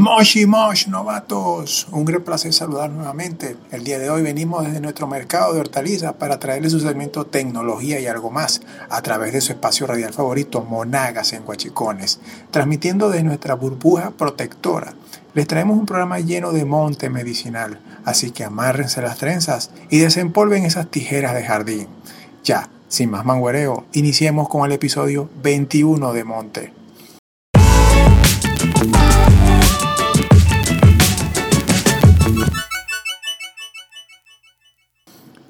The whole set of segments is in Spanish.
Moshi Mosh, novatos. Un gran placer saludar nuevamente. El día de hoy venimos desde nuestro mercado de hortalizas para traerles su segmento Tecnología y algo más a través de su espacio radial favorito Monagas en Huachicones, transmitiendo desde nuestra burbuja protectora. Les traemos un programa lleno de monte medicinal, así que amárrense las trenzas y desempolven esas tijeras de jardín. Ya, sin más manguereo, iniciemos con el episodio 21 de Monte.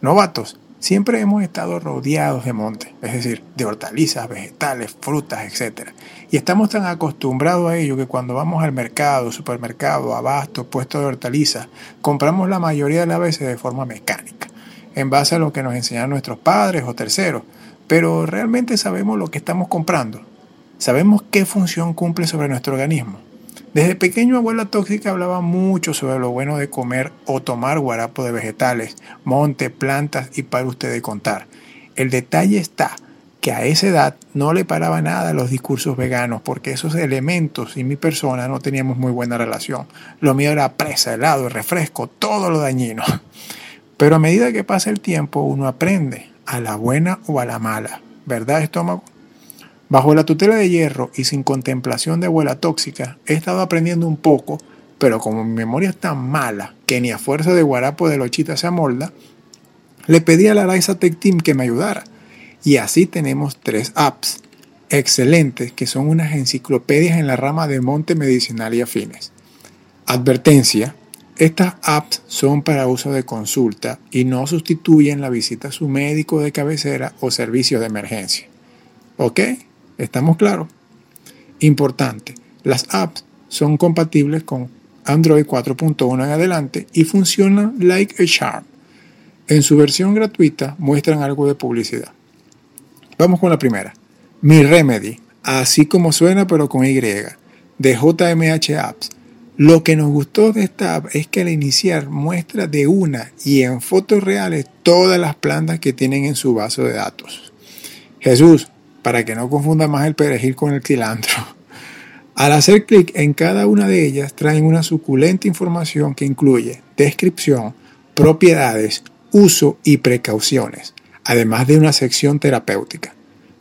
Novatos, siempre hemos estado rodeados de monte, es decir, de hortalizas, vegetales, frutas, etc. Y estamos tan acostumbrados a ello que cuando vamos al mercado, supermercado, abasto, puesto de hortalizas, compramos la mayoría de las veces de forma mecánica, en base a lo que nos enseñan nuestros padres o terceros. Pero realmente sabemos lo que estamos comprando. Sabemos qué función cumple sobre nuestro organismo. Desde pequeño abuela tóxica hablaba mucho sobre lo bueno de comer o tomar guarapo de vegetales, monte, plantas y para usted de contar. El detalle está que a esa edad no le paraba nada a los discursos veganos porque esos elementos y mi persona no teníamos muy buena relación. Lo mío era presa, helado, refresco, todo lo dañino. Pero a medida que pasa el tiempo uno aprende a la buena o a la mala. ¿Verdad, estómago? Bajo la tutela de hierro y sin contemplación de abuela tóxica, he estado aprendiendo un poco, pero como mi memoria es tan mala que ni a fuerza de guarapo de lochita se amolda, le pedí a la Liza Tech Team que me ayudara. Y así tenemos tres apps excelentes que son unas enciclopedias en la rama de monte medicinal y afines. Advertencia, estas apps son para uso de consulta y no sustituyen la visita a su médico de cabecera o servicio de emergencia. ¿Ok? ¿Estamos claros? Importante, las apps son compatibles con Android 4.1 en adelante y funcionan like a charm. En su versión gratuita muestran algo de publicidad. Vamos con la primera. Mi Remedy, así como suena pero con Y, de JMH Apps. Lo que nos gustó de esta app es que al iniciar muestra de una y en fotos reales todas las plantas que tienen en su vaso de datos. Jesús, para que no confunda más el perejil con el cilantro. Al hacer clic en cada una de ellas traen una suculenta información que incluye descripción, propiedades, uso y precauciones, además de una sección terapéutica.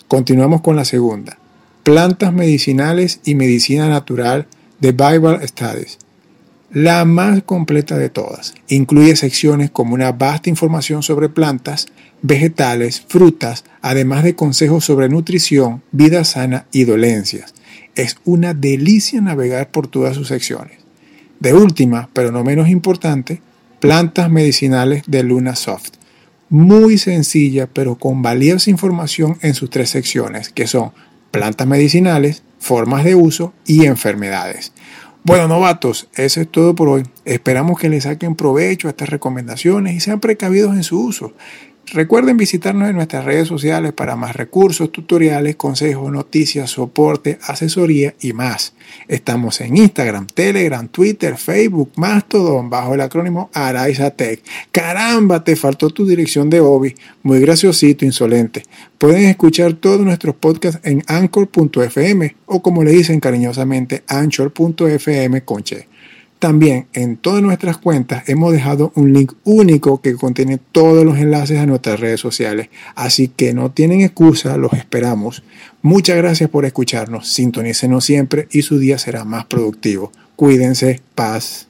Continuamos con la segunda. Plantas medicinales y medicina natural de Bible Studies. La más completa de todas. Incluye secciones como una vasta información sobre plantas, vegetales, frutas, además de consejos sobre nutrición, vida sana y dolencias. Es una delicia navegar por todas sus secciones. De última, pero no menos importante, plantas medicinales de Luna Soft. Muy sencilla, pero con valiosa información en sus tres secciones, que son plantas medicinales, formas de uso y enfermedades. Bueno, novatos, eso es todo por hoy. Esperamos que les saquen provecho a estas recomendaciones y sean precavidos en su uso. Recuerden visitarnos en nuestras redes sociales para más recursos, tutoriales, consejos, noticias, soporte, asesoría y más. Estamos en Instagram, Telegram, Twitter, Facebook, Mastodon, bajo el acrónimo Tech. Caramba, te faltó tu dirección de hobby. Muy graciosito, insolente. Pueden escuchar todos nuestros podcasts en anchor.fm o como le dicen cariñosamente, anchor.fm conche. También en todas nuestras cuentas hemos dejado un link único que contiene todos los enlaces a nuestras redes sociales. Así que no tienen excusa, los esperamos. Muchas gracias por escucharnos. Sintonícenos siempre y su día será más productivo. Cuídense, paz.